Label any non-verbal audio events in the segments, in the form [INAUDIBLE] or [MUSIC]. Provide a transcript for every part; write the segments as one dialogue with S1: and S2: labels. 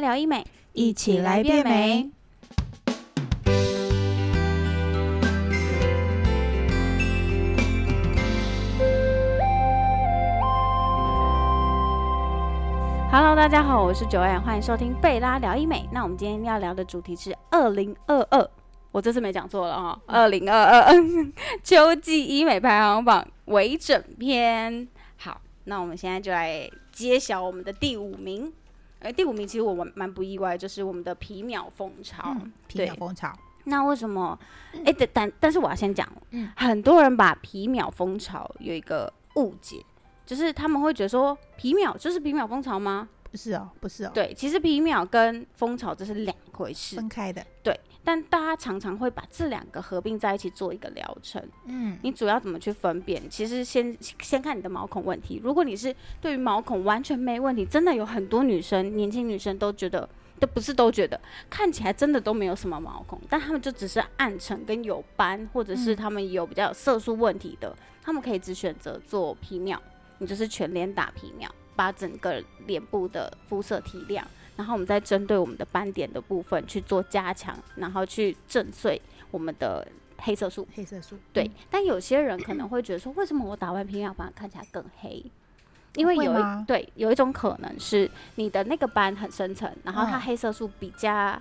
S1: 聊医美，
S2: 一起来变美。
S1: Hello，大家好，我是九安，欢迎收听贝拉聊医美。那我们今天要聊的主题是二零二二，我这次没讲错了哈，二零二二 [LAUGHS] 秋季医美排行榜微整篇。好，那我们现在就来揭晓我们的第五名。呃，第五名其实我蛮蛮不意外，就是我们的皮秒蜂巢。
S2: 嗯，皮
S1: 对
S2: 秒蜂巢，
S1: 那为什么？哎、但但但是我要先讲，
S2: 嗯
S1: 很多人把皮秒蜂巢有一个误解，就是他们会觉得说皮秒就是皮秒蜂巢吗？
S2: 不是哦，不是哦，
S1: 对，其实皮秒跟蜂巢这是两回事。
S2: 分开的，
S1: 对，但大家常常会把这两个合并在一起做一个疗程。
S2: 嗯，
S1: 你主要怎么去分辨？其实先先看你的毛孔问题。如果你是对于毛孔完全没问题，真的有很多女生，年轻女生都觉得。都不是都觉得看起来真的都没有什么毛孔，但他们就只是暗沉跟有斑，或者是
S2: 嗯
S1: 他们有比较有色素问题的，他们可以只选择做皮秒，你就是全脸打皮秒，把整个脸部的肤色提亮，然后我们再针对我们的斑点的部分去做加强，然后去震碎我们的黑色素。
S2: 黑色素，
S1: 对，但有些人可能会觉得说，为什么我打完皮秒反而看起来更黑？因为有一对有一种可能是你的那个斑很深层，然后它
S2: 嗯
S1: 黑色素比较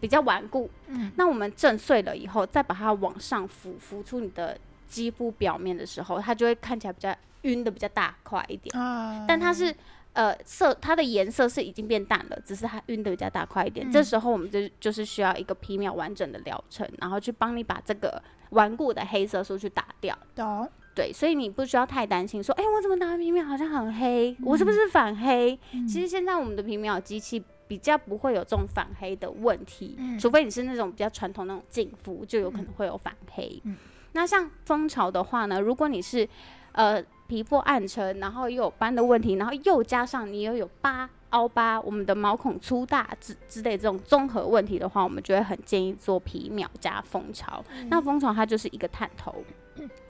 S1: 比较顽固。
S2: 嗯，
S1: 那我们震碎了以后，再把它往上浮浮出你的肌肤表面的时候，它就会看起来比较晕的比较大块一点。
S2: 啊，
S1: 但它是呃色，它的颜色是已经变淡了，只是它晕的比较大块一点。
S2: 嗯
S1: 这时候我们就就是需要一个皮秒完整的疗程，然后去帮你把这个顽固的黑色素去打掉。
S2: 懂，
S1: 对，所以你不需要太担心，说，哎、我怎么打完皮秒好像很黑，我是不是反黑？
S2: 嗯
S1: 其实现在我们的皮秒机器比较不会有这种反黑的问题，
S2: 嗯
S1: 除非你是那种比较传统那种净肤，就有可能会有反黑。
S2: 嗯
S1: 那像蜂巢的话呢，如果你是呃皮肤暗沉，然后又有斑的问题，然后又加上你又有疤。凹疤，我们的毛孔粗大之之类这种综合问题的话，我们就会很建议做皮秒加蜂巢。那蜂巢它就是一个探头，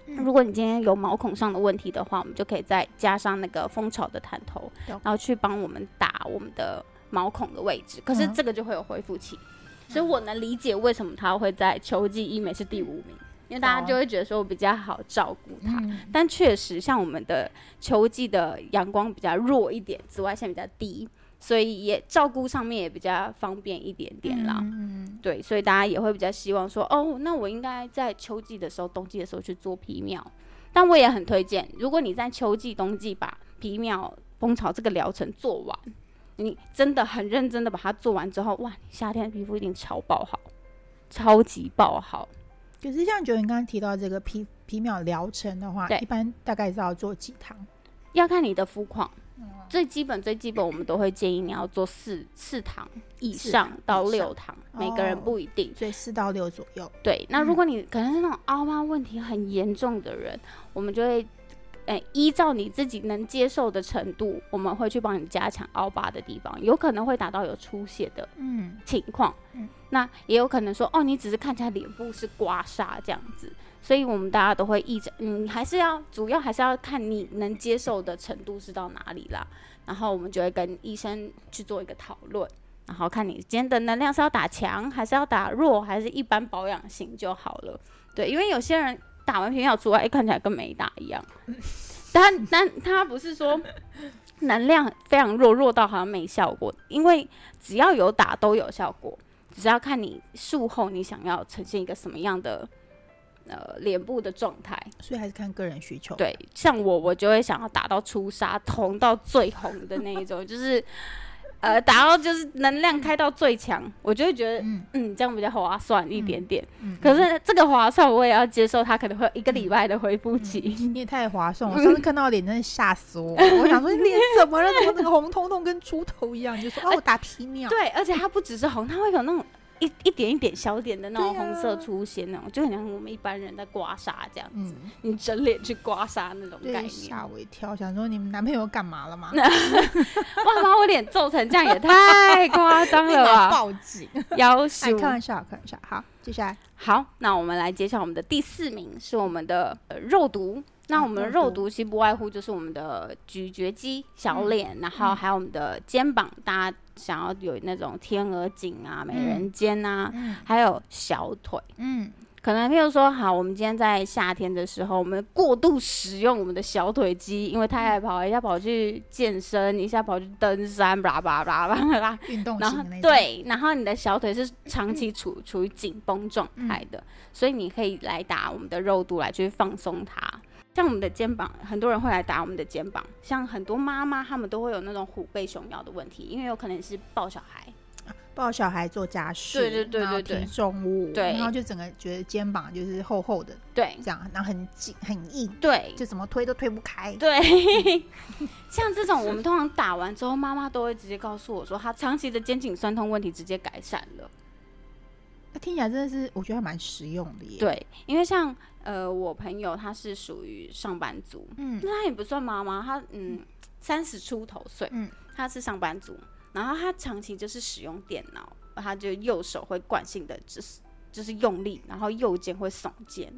S1: 如果你今天有毛孔上的问题的话，我们就可以再加上那个蜂巢的探头，然后去帮我们打我们的毛孔的位置。可是
S2: 嗯
S1: 这个就会有恢复期，所以我能理解为什么它会在秋季医美是第五名，因为大家就会觉得说我比较好照顾它。
S2: 嗯，
S1: 但确实，像我们的秋季的阳光比较弱一点，紫外线比较低，所以也照顾上面也比较方便一点点啦。
S2: 嗯，
S1: 对，所以大家也会比较希望说，哦，那我应该在秋季的时候、冬季的时候去做皮秒。但我也很推荐，如果你在秋季、冬季把皮秒蜂巢这个疗程做完，你真的很认真的把它做完之后，哇，你夏天的皮肤一定超爆好，超级爆好。
S2: 可是像九你刚刚提到这个皮皮秒疗程的话，
S1: 对。
S2: 一般大概是要做几堂？
S1: 要看你的肤况，
S2: 嗯。
S1: 最基本最基本，我们都会建议你要做四四堂以
S2: 四堂
S1: 上到
S2: 以上。
S1: 六堂，每个人
S2: 哦
S1: 不一定。
S2: 所以四到六左右，
S1: 对，那如
S2: 嗯
S1: 果你可能是那种凹疤问题很严重的人，我们就会，呃，依照你自己能接受的程度，我们会去帮你加强凹疤的地方，有可能会达到有出血的
S2: 嗯，
S1: 情况，
S2: 嗯
S1: 那也有可能说，哦，你只是看起来脸部是刮痧这样子，所以我们大家都会依着，嗯，还是要主要还是要看你能接受的程度是到哪里啦，然后我们就会跟医生去做一个讨论。然后看你今天的能量是要打强，还是要打弱，还是一般保养型就好了。对，因为有些人打完皮秒出来，哎，看起来跟没打一样。[LAUGHS] 但但他不是说能量非常弱，弱到好像没效果，因为只要有打都有效果，只是要看你术后你想要呈现一个什么样的呃脸部的状态。
S2: 所以还是看个人需求。，
S1: 对，像我，我就会想要打到出痧，红到最红的那一种，就是呃，打到就是能量开到最强，我就会觉得，
S2: 嗯
S1: 嗯这样比较划算一点点。
S2: 嗯，
S1: 可是这个划算，我也要接受，它可能会有一个礼拜的恢复期。
S2: 你也太划算！[LAUGHS] 我上次看到脸真的吓死我，我想说你脸怎么了？怎么那个红彤彤跟猪头一样？就说哦，我打皮秒。
S1: 对，而且它不只是红，它会有那种一一点一点小点的那种红色出现，那种就很像我们一般人在刮痧这样子，
S2: 嗯，
S1: 你整脸去刮痧那种概
S2: 对，
S1: 念。
S2: 吓我一跳，想说你们男朋友干嘛了吗？[LAUGHS]
S1: 哇，把我脸皱成这样也太夸张了吧！[LAUGHS]
S2: 报警！哎，
S1: 要求
S2: 开玩笑，开玩笑。好，接下来
S1: 好，那我们来揭晓我们的第四名是我们的、呃肉毒那
S2: 啊
S1: 我们的肉
S2: 肉毒
S1: 毒其实不外乎就是我们的咀嚼肌、小
S2: 嗯
S1: 脸，然后
S2: 嗯。
S1: 还有我们的肩膀，大家想要有那种天鹅颈啊、美人尖啊，
S2: 嗯。
S1: 还有小腿。
S2: 嗯，
S1: 可能譬如说，好，我们今天在夏天的时候，我们过度使用我们的小腿肌，因为太爱跑，一下跑去健身，一下跑去登山，啦啦啦啦啦，
S2: 运动
S1: 然后对，然后你的小腿是长期处处于紧绷状态的，所以你可以来打我们的肉毒来去放松它。像我们的肩膀，很多人会来打我们的肩膀，像很多妈妈她们都会有那种虎背熊腰的问题，因为有可能是抱小孩，
S2: 抱小孩做家事，
S1: 对对对对对
S2: 提重物，
S1: 对
S2: 然后就整个觉得肩膀就是厚厚的
S1: 对
S2: 这样，然后很紧很硬，
S1: 对
S2: 就怎么推都推不开。
S1: 对，[LAUGHS] 像这种我们通常打完之后，妈妈都会直接告诉我说，她长期的肩颈酸痛问题直接改善了。
S2: 那听起来真的是，我觉得还蛮实用的耶。，
S1: 对，因为像呃我朋友他是属于上班族，
S2: 嗯。
S1: 那他也不算妈妈，他嗯三十出头岁，
S2: 嗯。
S1: 他是上班族，然后他长期就是使用电脑，他就右手会惯性的就是就是用力，然后右肩会耸肩，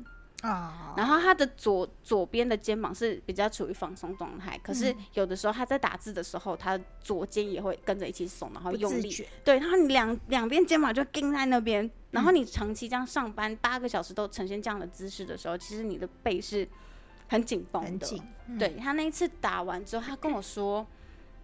S2: 啊，
S1: 然后他的左左边的肩膀是比较处于放松状态，可是
S2: 嗯。
S1: 有的时候他在打字的时候，他左肩也会跟着一起耸，然后用力，对，然后你两两边肩膀就钉在那边，然
S2: 嗯
S1: 后你长期这样上班八个小时都呈现这样的姿势的时候，其实你的背是很紧绷的。
S2: 很紧。嗯，
S1: 对他那一次打完之后，他跟我说，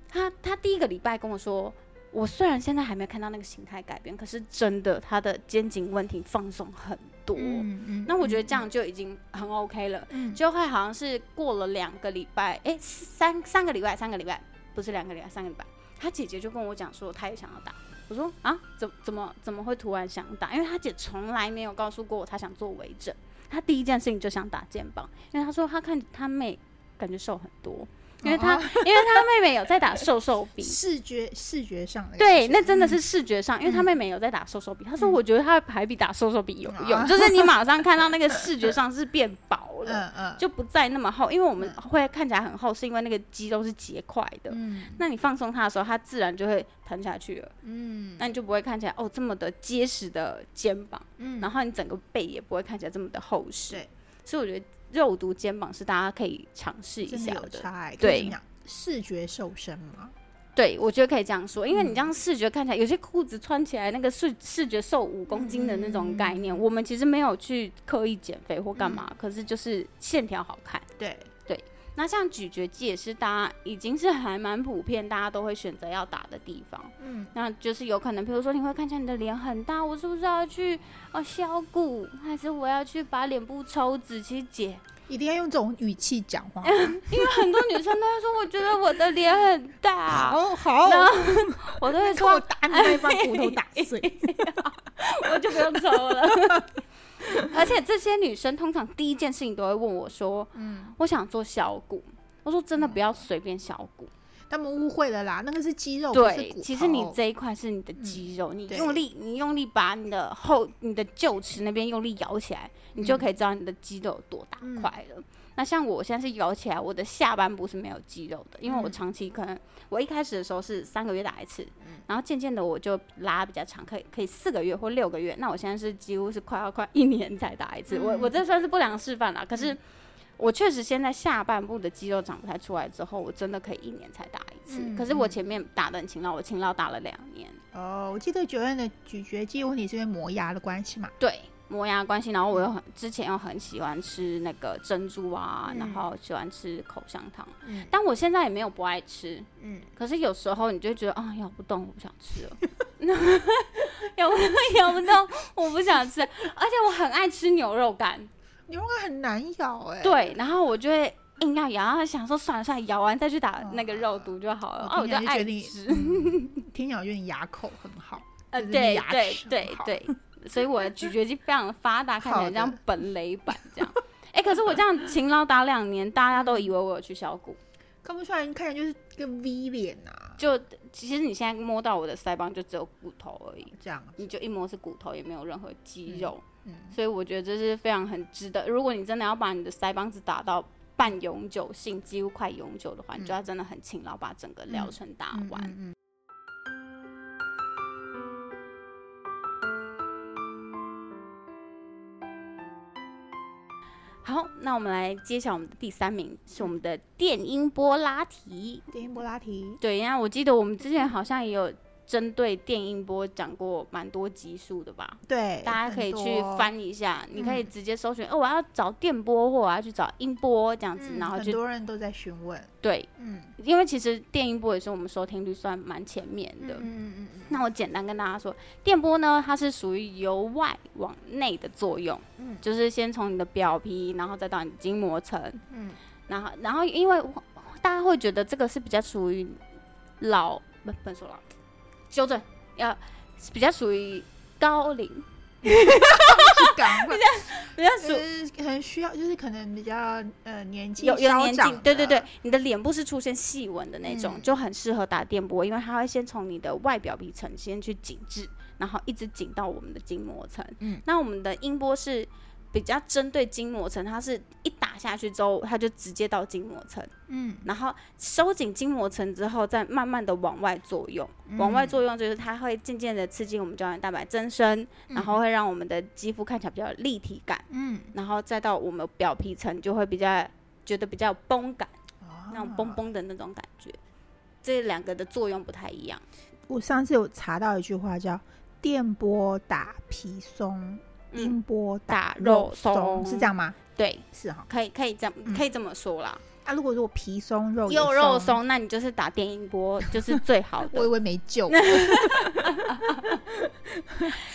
S1: 他他第一个礼拜跟我说，我虽然现在还没看到那个形态改变，可是真的他的肩颈问题放松很多。
S2: 嗯嗯，
S1: 那我觉得这样就已经很 OK 了。
S2: 嗯，
S1: 就会好像是过了两个礼拜，哎、三三个礼拜，三个礼拜，不是两个礼拜，三个礼拜。他姐姐就跟我讲说，她也想要打。我说啊，怎怎么怎么会突然想打？因为他姐从来没有告诉过我她想做微整，她第一件事情就想打肩膀，因为她说她看她妹感觉瘦很多，因为他、
S2: 哦
S1: 因为他妹妹有在打瘦瘦 [LAUGHS] 笔，
S2: 视觉视觉上的
S1: 对，那真的是视觉上，因为他妹妹有在打瘦瘦笔，他说
S2: 嗯。
S1: 我觉得她还比打瘦瘦笔有用，
S2: 啊
S1: 就是你马上看到那个视觉上是变薄 [LAUGHS] 了。
S2: 嗯嗯，
S1: 就不再那么厚，因为我们会看起来很厚，是因为那个肌肉是结块的。
S2: 嗯。
S1: 那你放松它的时候，它自然就会弹下去了。
S2: 嗯。
S1: 那你就不会看起来哦这么的结实的肩膀，
S2: 嗯，
S1: 然后你整个背也不会看起来这么的厚实。所以我觉得肉毒肩膀是大家可以尝试一下的。
S2: 差欸，
S1: 对。
S2: 视觉瘦身嘛，
S1: 对，我觉得可以这样说，因为你
S2: 嗯
S1: 这样视觉看起来，有些裤子穿起来那个视视觉瘦五公斤的那种概念，我们其实没有去刻意减肥或干嘛，可是就是线条好看。
S2: 对。
S1: 对，那像咀嚼肌也是大家已经是还蛮普遍，大家都会选择要打的地方。
S2: 嗯，
S1: 那就是有可能，比如说你会看起来你的脸很大，我是不是要去哦削骨，还是我要去把脸部抽脂？其实姐，
S2: 一定要用这种语气讲话，[LAUGHS]
S1: 因为很多女生都会说，我觉得我的脸很大，[LAUGHS]
S2: 好好，
S1: 然后 [LAUGHS] 我都会
S2: 说我，打你那把骨头打碎，
S1: 我就不用抽了。[LAUGHS] 而且这些女生通常第一件事情都会问我说，
S2: 嗯，
S1: 我想做小骨。我说真的不要随便小骨，
S2: 他们误会了啦，那个是肌肉，
S1: 对，其实你这一块是你的肌肉，你用力，你用力把你的后、你的臼齿那边用力咬起来，你就可以知道你的肌肉有多大
S2: 嗯。
S1: 块了。那像我现在是摇起来，我的下半部是没有肌肉的，因为我
S2: 嗯
S1: 长期可能我一开始的时候是三个月打一次，
S2: 嗯
S1: 然后渐渐的我就拉比较长，可以可以四个月或六个月。那我现在是几乎是快要快一年才打一次，我我这算是不良示范啦。可是我确实现在下半部的肌肉长不太出来之后，我真的可以一年才打一次。
S2: 嗯
S1: 可是我
S2: 嗯
S1: 前面打的很勤劳，我勤劳打了两年。
S2: 哦，我记得九院的咀嚼肌问题是因为磨牙的关系嘛，
S1: 对磨牙的关系，然后我又很之前又很喜欢吃那个珍珠啊，
S2: 嗯。
S1: 然后喜欢吃口香糖，
S2: 嗯。
S1: 但我现在也没有不爱吃，
S2: 嗯，
S1: 可是有时候你就会觉得啊，咬不动，我不想吃了，[LAUGHS] 咬不动，咬不动，我不想吃，而且我很爱吃牛肉干，
S2: 牛肉干很难咬哎，，
S1: 对，然后我就会硬要咬，然后想说算了算了，咬完再去打那个肉毒就好了，啊，我
S2: 我
S1: 就爱吃，
S2: 嗯听起来我觉得你牙口很好，
S1: 呃，
S2: 就是
S1: 对对对对，[LAUGHS] 所以我的咀嚼肌非常的发达，看起来像本垒板这样。哎、可是我这样勤劳打两年，大家都以为我有去削骨。
S2: 看不出来，你看起来就是个 V 脸呐，
S1: 就其实你现在摸到我的腮帮就只有骨头而已，
S2: 这样，
S1: 你就一摸是骨头，也没有任何肌肉。
S2: 嗯
S1: 所以我觉得这是非常很值得。如果你真的要把你的腮帮子打到半永久性，几乎快永久的话，你就要真的很勤劳，把整个疗程打完。
S2: 嗯嗯
S1: 好，那我们来揭晓我们的第三名是我们的电音波拉提。
S2: 电音波拉提，
S1: 对，因为我记得我们之前好像也有针对电音波讲过蛮多集数的吧？
S2: 对，
S1: 大家可以去，翻一下，你可以
S2: 嗯
S1: 直接搜寻，哦，我要找电波或我要去找音波这样子，
S2: 嗯
S1: 然后就
S2: 多人都在询问，
S1: 对，
S2: 嗯
S1: 因为其实电音波也是我们收听率算蛮前面的。
S2: 嗯嗯嗯嗯
S1: 那我简单跟大家说，电波呢，它是属于由外往内的作用，
S2: 嗯。
S1: 就是先从你的表皮，然后再到你的筋膜层，
S2: 嗯。
S1: 然后然后因为大家会觉得这个是比较属于老不不能说老，纠正要比较属于高龄，[LAUGHS]
S2: 嗯，赶快，
S1: 比较属
S2: 就是可能需要，就是可能比较呃年纪
S1: 有有年纪，对对对，，你的脸部是出现细纹的那种，
S2: 嗯
S1: 就很适合打电波，因为它会先从你的外表皮层先去紧致，然后一直紧到我们的筋膜层。
S2: 嗯，
S1: 那我们的音波是比较针对筋膜层，它是一打下去之后，它就直接到筋膜层，
S2: 嗯
S1: 然后收紧筋膜层之后，再慢慢的往外作用。往外
S2: 嗯
S1: 作用就是它会渐渐的刺激我们胶原蛋白增生，然后会让我们的肌肤看起来比较有立体感。
S2: 嗯，
S1: 然后再到我们表皮层就会比较觉得比较有绷感，那种绷
S2: 哦。
S1: 绷的那种感觉。这两个的作用不太一样。
S2: 我上次有查到一句话叫“电波打皮松，
S1: 嗯，
S2: 音波
S1: 打
S2: 肉
S1: 肉松
S2: 是这样吗？
S1: 对，
S2: 是哈。
S1: 可以可以这可以这么说啦。
S2: 啊，如果说我皮松肉
S1: 又肉，松，那你就是打电音波，[LAUGHS] 就是最好的。
S2: 我以为没救。[LAUGHS]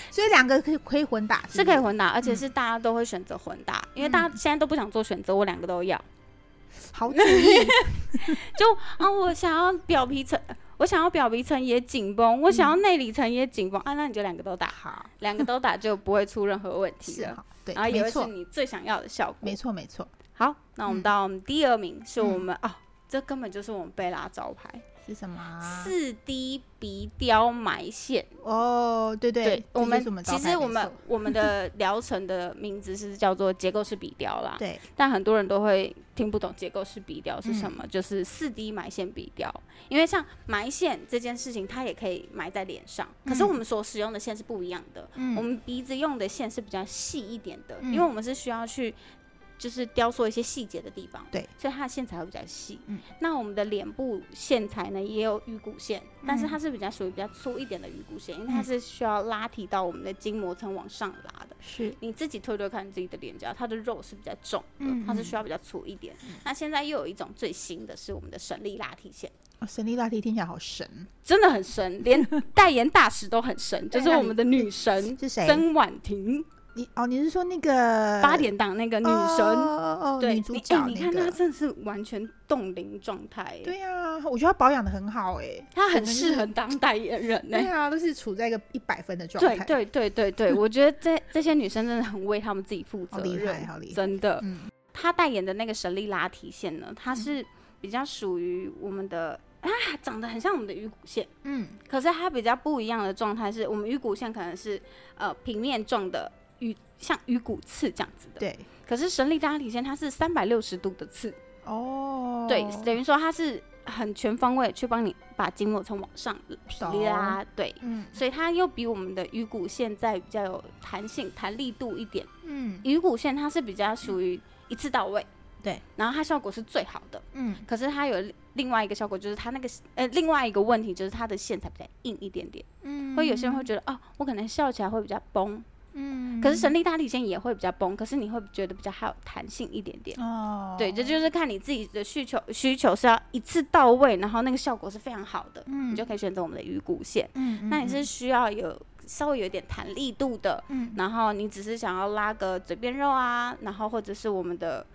S2: 所以两个可以可以混打，
S1: 是可以混打，而且是大家都会选择混打，因为大家现在都不想做选择，我两个都要。
S2: 好主意。[LAUGHS]
S1: 就啊，我想要表皮层，我想要表皮层也紧绷，我想要内里层也紧绷啊，那你就两个都打，
S2: 好，
S1: 两个都打就不会出任何问题了。
S2: 是，对，
S1: 然后也会是，你最想要的效果。
S2: 没错，没错。
S1: 好，那我们
S2: 嗯
S1: 到我们第二名是我们哦，这根本就是我们贝拉招牌
S2: 是什么啊？
S1: 四 D 鼻雕埋线。
S2: 哦，对对，对
S1: 我们其实我们我们的疗程的名字是叫做结构式鼻雕啦，[LAUGHS]
S2: 对，
S1: 但很多人都会听不懂结构式鼻雕是什
S2: 嗯
S1: 么，就是四 D 埋线鼻雕。因为像埋线这件事情，它也可以埋在脸上，可是
S2: 嗯
S1: 我们所使用的线是不一样的。
S2: 嗯
S1: 我们鼻子用的线是比较细一点的，
S2: 嗯
S1: 因为我们是需要去就是雕塑一些细节的地方，
S2: 对，
S1: 所以它的线材会比较细。
S2: 嗯，
S1: 那我们的脸部线材呢也有鱼骨线，但是
S2: 嗯
S1: 它是比较属于比较粗一点的鱼骨线，因为它
S2: 嗯
S1: 是需要拉提到我们的筋膜层往上拉的。
S2: 是，
S1: 你自己推推看自己的脸颊，它的肉是比较重的，
S2: 嗯
S1: 它是需要比较粗一点。那现在又有一种最新的是我们的神力拉提线。
S2: 哦神力拉提听起来好神，
S1: 真的很神，连代言大使都很神，[LAUGHS] 就是我们的女神
S2: 是谁？
S1: 曾婉婷，
S2: 你哦，你是说那个
S1: 八点档那个女神。
S2: 哦哦哦，
S1: 对，
S2: 女主
S1: 你
S2: 角
S1: 你看她。真的是完全冻龄状态，
S2: 对呀，我觉得她保养的很好哎，
S1: 她很适合当代言人呢、
S2: 对啊，都是处在一个一百分的状态，
S1: 对对对对对，我觉得这这些女生真的很为她们自己负责
S2: 好厉害，厉害。
S1: 真的。
S2: 嗯
S1: 她代言的那个神力拉提线呢，它是比较属于我们的啊，长得很像我们的鱼骨线，
S2: 嗯
S1: 可是它比较不一样的状态是，我们鱼骨线可能是呃平面状的鱼，像鱼骨刺这样子的。
S2: 对。
S1: 可是神力大提线它是三百六十度的刺，
S2: 哦，
S1: 对，等于说它是很全方位去帮你把筋膜层往上
S2: 提
S1: 拉，对。
S2: 嗯。
S1: 所以它又比我们的鱼骨线在比较有弹性、弹力度一点。
S2: 嗯。
S1: 鱼骨线它是比较属于一次到位，
S2: 对，
S1: 然后它效果是最好的。
S2: 嗯。
S1: 可是它有另外一个效果，就是它那个呃另外一个问题就是它的线材比较硬一点点，
S2: 嗯。
S1: 会有些人会觉得哦，我可能笑起来会比较崩，
S2: 嗯，
S1: 可是神力大体线也会比较崩，可是你会觉得比较还有弹性一点点。
S2: 哦，
S1: 对，这就是看你自己的需求，需求是要一次到位，然后那个效果是非常好的，
S2: 嗯。
S1: 你就可以选择我们的鱼骨线。
S2: 嗯，嗯
S1: 那你是需要有稍微有一点弹力度的，
S2: 嗯。
S1: 然后你只是想要拉个嘴边肉啊，然后或者是我们的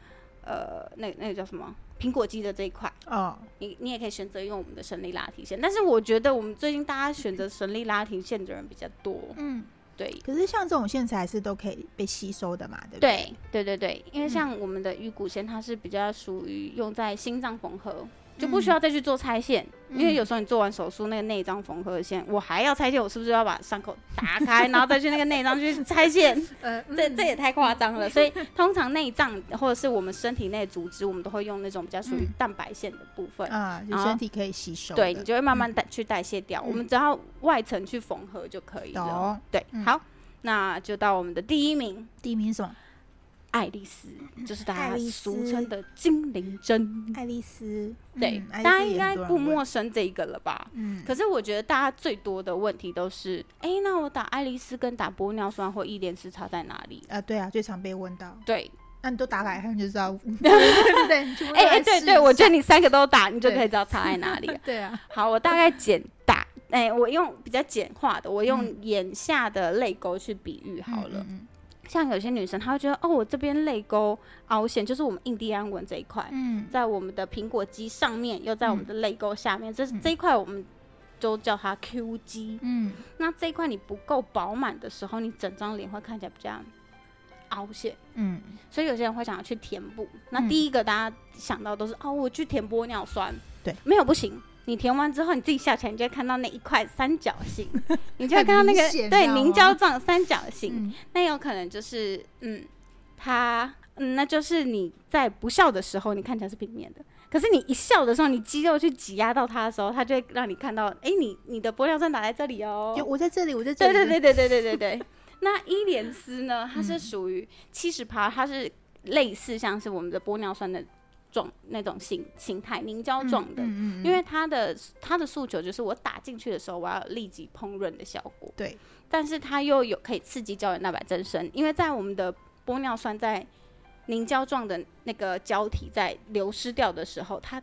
S1: 呃那那个叫什么苹果肌的这一块，
S2: 哦，
S1: 你你也可以选择用我们的神力拉提线。但是我觉得我们最近大家选择神力拉提线的人比较多，
S2: 嗯，
S1: 对。
S2: 可是像这种线材是都可以被吸收的嘛，对不
S1: 对？对对对，因为
S2: 嗯。
S1: 像我们的鱼骨线，它是比较属于用在心脏缝合，就不
S2: 嗯
S1: 需要再去做拆线。因为
S2: 嗯
S1: 有时候你做完手术，那个内脏缝合线，我还要拆线，我是不是要把伤口打开，[LAUGHS] 然后再去那个内脏去拆线？[LAUGHS]
S2: 呃，
S1: 这这也太夸张了。[LAUGHS] 所以通常内脏或者是我们身体内的组织，我们都会用那种比较属于
S2: 嗯
S1: 蛋白线的部分。
S2: 啊，就
S1: 然后
S2: 身体可以吸收，
S1: 对你就会慢慢代去代谢掉，
S2: 嗯
S1: 我们只要外层去缝合就可以了。
S2: 懂。
S1: 对，
S2: 嗯
S1: 好，那就到我们的第一名，
S2: 第一名是什么？
S1: 爱丽丝，就是大家俗称的精灵针。
S2: 爱丽丝，
S1: 对，
S2: 嗯
S1: 大家应该不陌生这一个了吧？
S2: 嗯，
S1: 可是我觉得大家最多的问题都是，哎、那我打爱丽丝跟打玻尿酸或伊莲丝差在哪里？
S2: 啊，对啊，最常被问到，
S1: 对，
S2: 那你都打来看就知道，[LAUGHS]
S1: 哎哎、对对，我觉得你三个都打，你就可以知道差在哪里了。[LAUGHS]
S2: 对啊，
S1: 好，我大概简打，哎、我用比较简化的，我用
S2: 嗯。
S1: 眼下的泪沟去比喻好了。
S2: 嗯
S1: 像有些女生，她会觉得，哦，我这边泪沟凹陷，就是我们印第安纹这一块，
S2: 嗯，
S1: 在我们的苹果肌上面，又在我们的泪沟下面，这
S2: 嗯。
S1: 这一块我们都叫它 Q 肌。
S2: 嗯。
S1: 那这一块你不够饱满的时候，你整张脸会看起来比较凹陷，
S2: 嗯。
S1: 所以有些人会想要去填补。那
S2: 嗯。
S1: 第一个大家想到都是哦，我去填玻尿酸，
S2: 对，
S1: 没有不行。你填完之后，你自己笑起来，你就会看到那一块三角形，[LAUGHS] 你就会看到那个对凝胶状三角形。
S2: 嗯
S1: 那有可能就是，嗯，它，嗯，那就是你在不笑的时候，你看起来是平面的。可是你一笑的时候，你肌肉去挤压到它的时候，它就会让你看到，哎、你你的玻尿酸打在这里哦。
S2: 就我在这里，我在这里，
S1: 对对对对对对对对。那伊莲丝呢？它
S2: 嗯
S1: 是属于七十趴，它是类似像是我们的玻尿酸的状那种形形态凝胶状的。
S2: 嗯嗯，
S1: 因为它的它的诉求就是我打进去的时候，我要有立即烹饪的效果。
S2: 对，
S1: 但是它又有可以刺激胶原蛋白增生，因为在我们的玻尿酸在凝胶状的那个胶体在流失掉的时候，它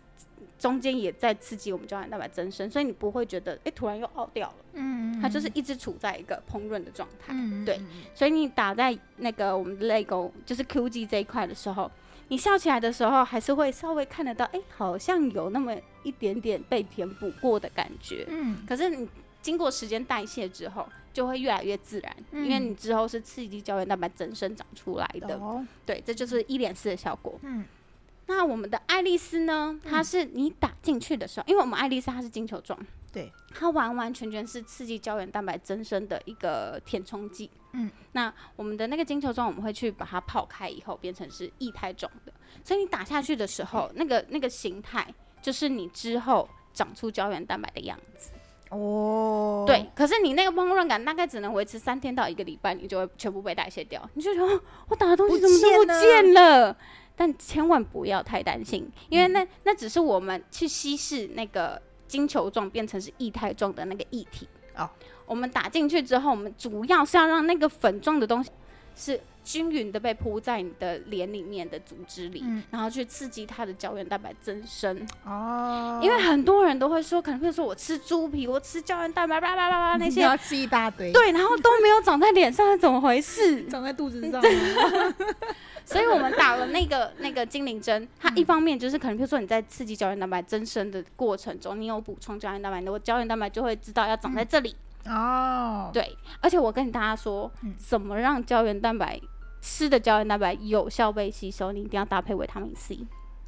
S1: 中间也在刺激我们胶原蛋白增生，所以你不会觉得哎、诶突然又凹掉了，
S2: 嗯，
S1: 它就是一直处在一个烹饪的状态。
S2: 嗯
S1: 对，所以你打在那个我们的泪沟，就是 Q G 这一块的时候，你笑起来的时候，还是会稍微看得到，哎、好像有那么一点点被填补过的感觉。
S2: 嗯
S1: 可是你经过时间代谢之后，就会越来越自然，
S2: 嗯
S1: 因为你之后是刺激胶原蛋白增生长出来的。
S2: 哦，
S1: 对，这就是一脸丝的效果。
S2: 嗯
S1: 那我们的爱丽丝呢？它是你打进去的时候，因为我们爱丽丝它是金球状，
S2: 对，
S1: 它完完全全是刺激胶原蛋白增生的一个填充剂。
S2: 嗯，
S1: 那我们的那个金球状，我们会去把它泡开以后变成是液态状的，所以你打下去的时候，那个那个形态就是你之后长出胶原蛋白的样子。
S2: 哦，
S1: 对，可是你那个烹饪感大概只能维持三天到一个礼拜，你就会全部被代谢掉。你就觉得、哦、[GASPS] 我打的东西怎么都不
S2: 见了
S1: 见了？但千万不要太担心，因为那那只是我们去稀释那个金球状变成是液态状的那个液体。
S2: 哦，
S1: 我们打进去之后，我们主要是要让那个粉状的东西是均匀的被铺在你的脸里面的组织里，
S2: 嗯
S1: 然后去刺激它的胶原蛋白增生。
S2: 哦，
S1: 因为很多人都会说，可能比如说我吃猪皮，我吃胶原蛋白，叭叭叭叭那些，
S2: 要吃一大堆，，
S1: 对，然后都没有长在脸上，是怎么回事？[LAUGHS]
S2: 长在肚子上，[LAUGHS]
S1: 所以我们打了那个 [LAUGHS] 那个精灵针，它
S2: 嗯
S1: 一方面就是可能，比如说你在刺激胶原蛋白增生的过程中，你有补充胶原蛋白，你的胶原蛋白就会知道要长在这里。
S2: 哦，
S1: 对，而且我跟大家说，
S2: 嗯
S1: 怎么让胶原蛋白吃的胶原蛋白有效被吸收，你一定要搭配维他命 C。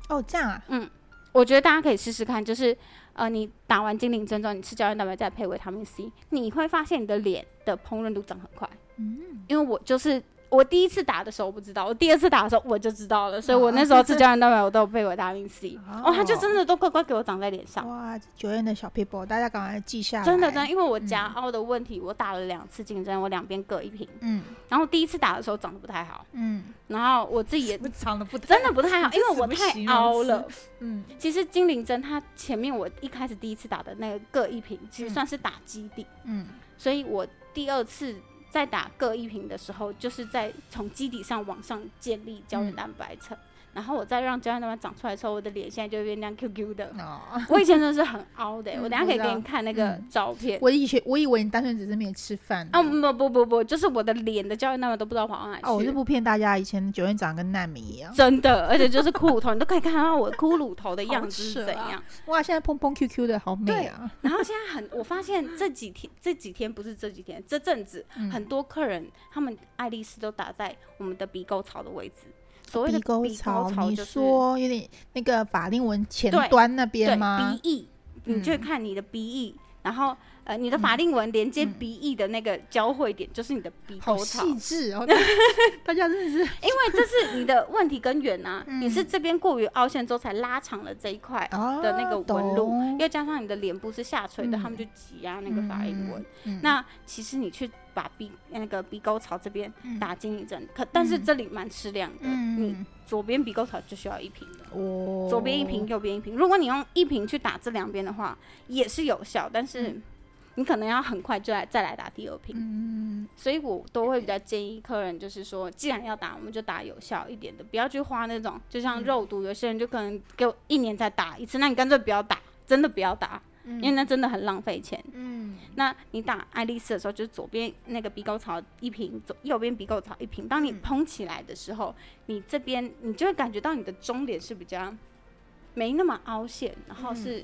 S2: 哦，这样啊，嗯
S1: 我觉得大家可以试试看，就是呃，你打完精灵针之后，你吃胶原蛋白再配维他命 C，你会发现你的脸的烹饪度长很快。
S2: 嗯，
S1: 因为我就是我第一次打的时候我不知道，我第二次打的时候我就知道了，所以我那时候吃胶原蛋白我都有配维他命 C，
S2: 哦。
S1: 哦，它就真的都乖乖给我长在脸上。
S2: 哇，这九院的小 people，大家赶快记下来，
S1: 真的真的，因为我夹凹的问题，我打了两次竞争，我两边各一瓶。
S2: 嗯。
S1: 然后第一次打的时候长得不太好，
S2: 嗯，
S1: 然后我自己也
S2: 长得不
S1: 真的不太好，[LAUGHS] 因为我太凹了。
S2: 嗯。
S1: 其实精灵针它前面我一开始第一次打的那个各一瓶，其实算是打基底，
S2: 嗯。
S1: 所以我第二次在打各一瓶的时候，就是在从基底上往上建立胶原蛋白层，然后我再让胶原蛋白长出来的时候，我的脸现在就会变那样 Q Q 的。
S2: 哦，
S1: 我以前真的是很凹的、
S2: 嗯
S1: 我等下可以给你看那个
S2: 嗯
S1: 照片。
S2: 我以前我以为你单纯只是没吃饭
S1: 啊不不不不，就是我的脸的胶原蛋白都不知道跑到哪里去。
S2: 哦，我是不骗大家，以前九院长跟难民一样，
S1: 真的，而且就是骷髅头，你都可以看到我骷髅头的样子是怎样。
S2: 哇，现在砰砰 QQ 的好美啊，
S1: 然后现在很，我发现这几天这几天不是这几天，这阵子、
S2: 嗯
S1: 很多客人他们爱丽丝都打在我们的鼻沟槽的位置。所谓的
S2: 鼻沟
S1: 鼻
S2: 槽，你
S1: 就是
S2: 说有点那个法令纹前端那边吗？
S1: 鼻翼，你就
S2: 嗯
S1: 看你的鼻翼，然后呃，你的法令纹连接
S2: 嗯
S1: 鼻翼的那个交汇点，就是你的鼻
S2: 好
S1: 沟槽。
S2: 细致哦，[LAUGHS] 大家真的是。
S1: 因为这是你的问题根源啊，
S2: 嗯。
S1: 你是这边过于凹陷之后才拉长了这一块
S2: 哦
S1: 的那个纹路，
S2: 懂。
S1: 又加上你的脸部是下垂的，
S2: 嗯。
S1: 他们就挤压那个法令纹。
S2: 嗯
S1: 那其实你去把鼻那个鼻沟槽这边
S2: 嗯。
S1: 打精一针，可但是这里蛮吃量的，你
S2: 嗯
S1: 左边鼻沟槽就需要一瓶的。
S2: 哦，
S1: 左边一瓶，右边一瓶。如果你用一瓶去打这两边的话，也是有效，但是你可能要很快就来再来打第二瓶。
S2: 嗯，
S1: 所以我都会比较建议客人，就是说，既然要打，我们就打有效一点的，不要去花那种，就像肉毒，有些人就可能给我一年再打一次，那你干脆不要打，真的不要打，因为那真的很浪费钱。
S2: 嗯
S1: 那你打爱丽丝的时候，就是左边那个鼻沟槽一瓶，左右边鼻沟槽一瓶。当你
S2: 嗯
S1: 蓬起来的时候，你这边你就会感觉到你的中脸是比较没那么凹陷，然后是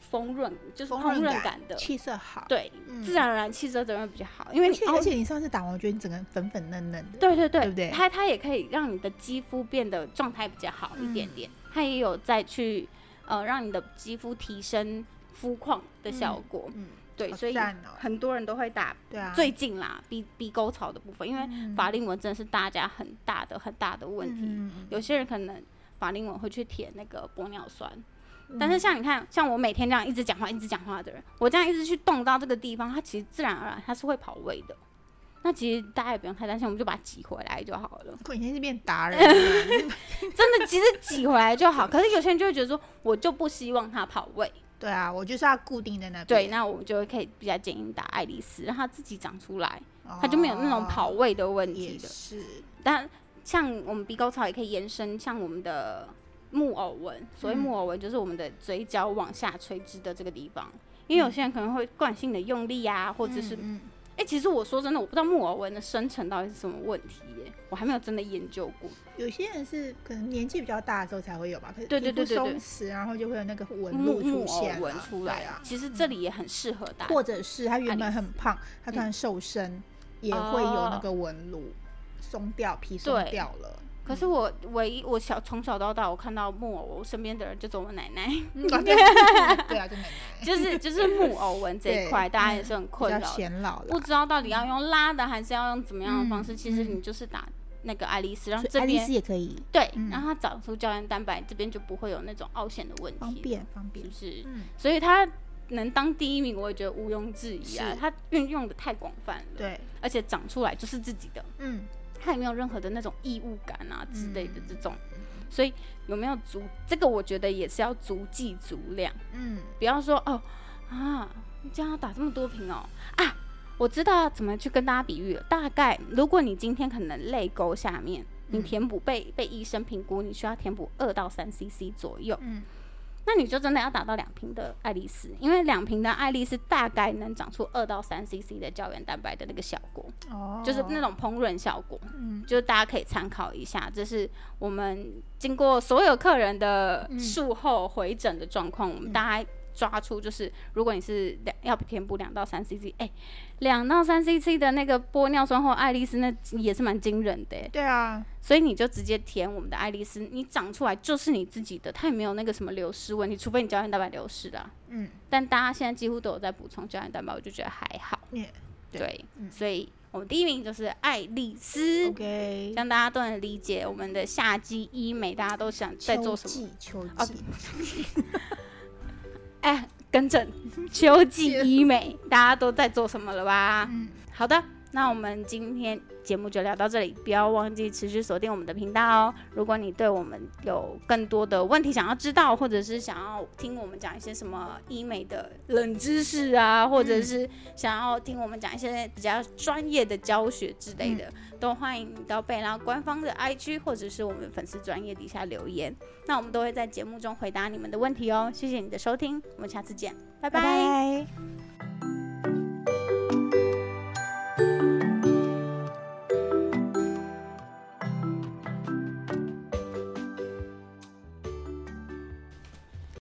S1: 丰润，就是
S2: 丰
S1: 丰
S2: 润感
S1: 的。
S2: 气色好，
S1: 对，
S2: 嗯。
S1: 自然而然气色真的比较好，因为你
S2: 而且你上次打完，我觉得你整个粉粉嫩嫩的，
S1: 对对对，
S2: 对不对？
S1: 它它也可以让你的肌肤变得状态比较好一点点，它也有再去呃让你的肌肤提升肤况的效果。
S2: 嗯，
S1: 对，所以很多人都会打
S2: 对啊，
S1: 最近啦鼻鼻沟槽的部分，因为
S2: 嗯。
S1: 法令纹真的是大家很大的很大的问题。有些人可能法令纹会去填那个玻尿酸。
S2: 嗯
S1: 但是像你看，像我每天这样一直讲话、一直讲话的人，我这样一直去动到这个地方，它其实自然而然它是会跑位的。那其实大家也不用太担心，我们就把它挤回来就好了。
S2: 我已经是变达人了，[LAUGHS]
S1: 真的，其实挤回来就好。可是有些人就会觉得说，我就不希望它跑位。
S2: 对啊，我就是要固定在那边，
S1: 对，那我们就会可以比较建议打爱丽丝，让它自己长出来，
S2: 哦
S1: 它就没有那种跑位的问题
S2: 也
S1: 的。
S2: 是，
S1: 但像我们鼻沟槽也可以延伸，像我们的木偶纹，所谓
S2: 嗯
S1: 木偶纹就是我们的嘴角往下垂直的这个地方。因为有些人可能会惯性的用力啊，或者是哎、
S2: 嗯
S1: 诶其实我说真的，我不知道木偶纹的生成到底是什么问题耶，我还没有真的研究过。
S2: 有些人是可能年纪比较大的时候才会有吧，可是
S1: 对对对
S2: 松弛，然后就会有那个纹路
S1: 木木偶
S2: 出现啊
S1: 纹出来
S2: 对啊，
S1: 其实这里也很适合大家。
S2: 或者是他原本很胖，他突然瘦身，也会有那个纹路松掉，皮松掉了。
S1: 可是我唯一我小从小到大，我看到木偶，我身边的人就只有我奶奶，[LAUGHS]
S2: 嗯，对啊 [LAUGHS] 对啊，就奶奶
S1: 就是就是木偶纹这一块，大家
S2: 嗯
S1: 也是很困扰。不知道到底要用拉的还是要用怎么样的方式。
S2: 嗯
S1: 其实
S2: 嗯
S1: 你就是打那个爱丽丝，让这边
S2: 丝也可以
S1: 对，
S2: 嗯
S1: 让它长出胶原蛋白，这边就不会有那种凹陷的问题。
S2: 方，便方便
S1: 是不。是？
S2: 嗯，
S1: 所以它能当第一名，我也觉得毋庸置疑啊。它运用的太广泛了，，
S2: 对，
S1: 而且长出来就是自己的，
S2: 嗯，
S1: 它也没有任何的那种异物感啊之类的
S2: 嗯
S1: 这种。所以有没有足这个，我觉得也是要足剂足量。
S2: 嗯，
S1: 不要说哦啊，你这样要打这么多瓶哦啊！我知道怎么去跟大家比喻了。大概如果你今天可能泪沟下面，你
S2: 嗯
S1: 填补被被医生评估，你需要填补二到三 CC 左右，
S2: 嗯，
S1: 那你就真的要打到两瓶的爱丽丝，因为两瓶的爱丽丝大概能长出二到三 CC 的胶原蛋白的那个效果，
S2: 哦，
S1: 就是那，种烹饪效果。
S2: 嗯，
S1: 就是大家可以参考一下，这是我们经过所有客人的
S2: 嗯
S1: 术后回诊的状况，我们
S2: 嗯
S1: 大概抓出就是，如果你是两要填补两到三 CC，哎、两到三 CC 的那个玻尿酸或爱丽丝，那也是蛮惊人的、欸，
S2: 对啊，
S1: 所以你就直接填我们的爱丽丝，你长出来就是你自己的，它也没有那个什么流失问题，除非你胶原蛋白流失啦。
S2: 嗯，
S1: 但大家现在几乎都有在补充胶原蛋白，我就觉得还好。
S2: 也对
S1: 所以我们第一名就是爱丽丝。
S2: OK，
S1: 让大家都能理解我们的夏季医美，大家都想在做什么？
S2: 秋季，秋
S1: 哦
S2: 季，
S1: 哎，更正，[LAUGHS] 秋季医美，大家都在做什么了吧？
S2: 嗯，
S1: 好的，那我们今天节目就聊到这里，不要忘记持续锁定我们的频道哦。如果你对我们有更多的问题想要知道，或者是想要听我们讲一些什么医美的冷知识啊，或者是想要听我们讲一些比较专业的教学之类的，都欢迎你到贝拉官方的 IG 或者是我们粉丝专业底下留言，那我们都会在节目中回答你们的问题哦。谢谢你的收听，我们下次见，拜
S2: 拜拜。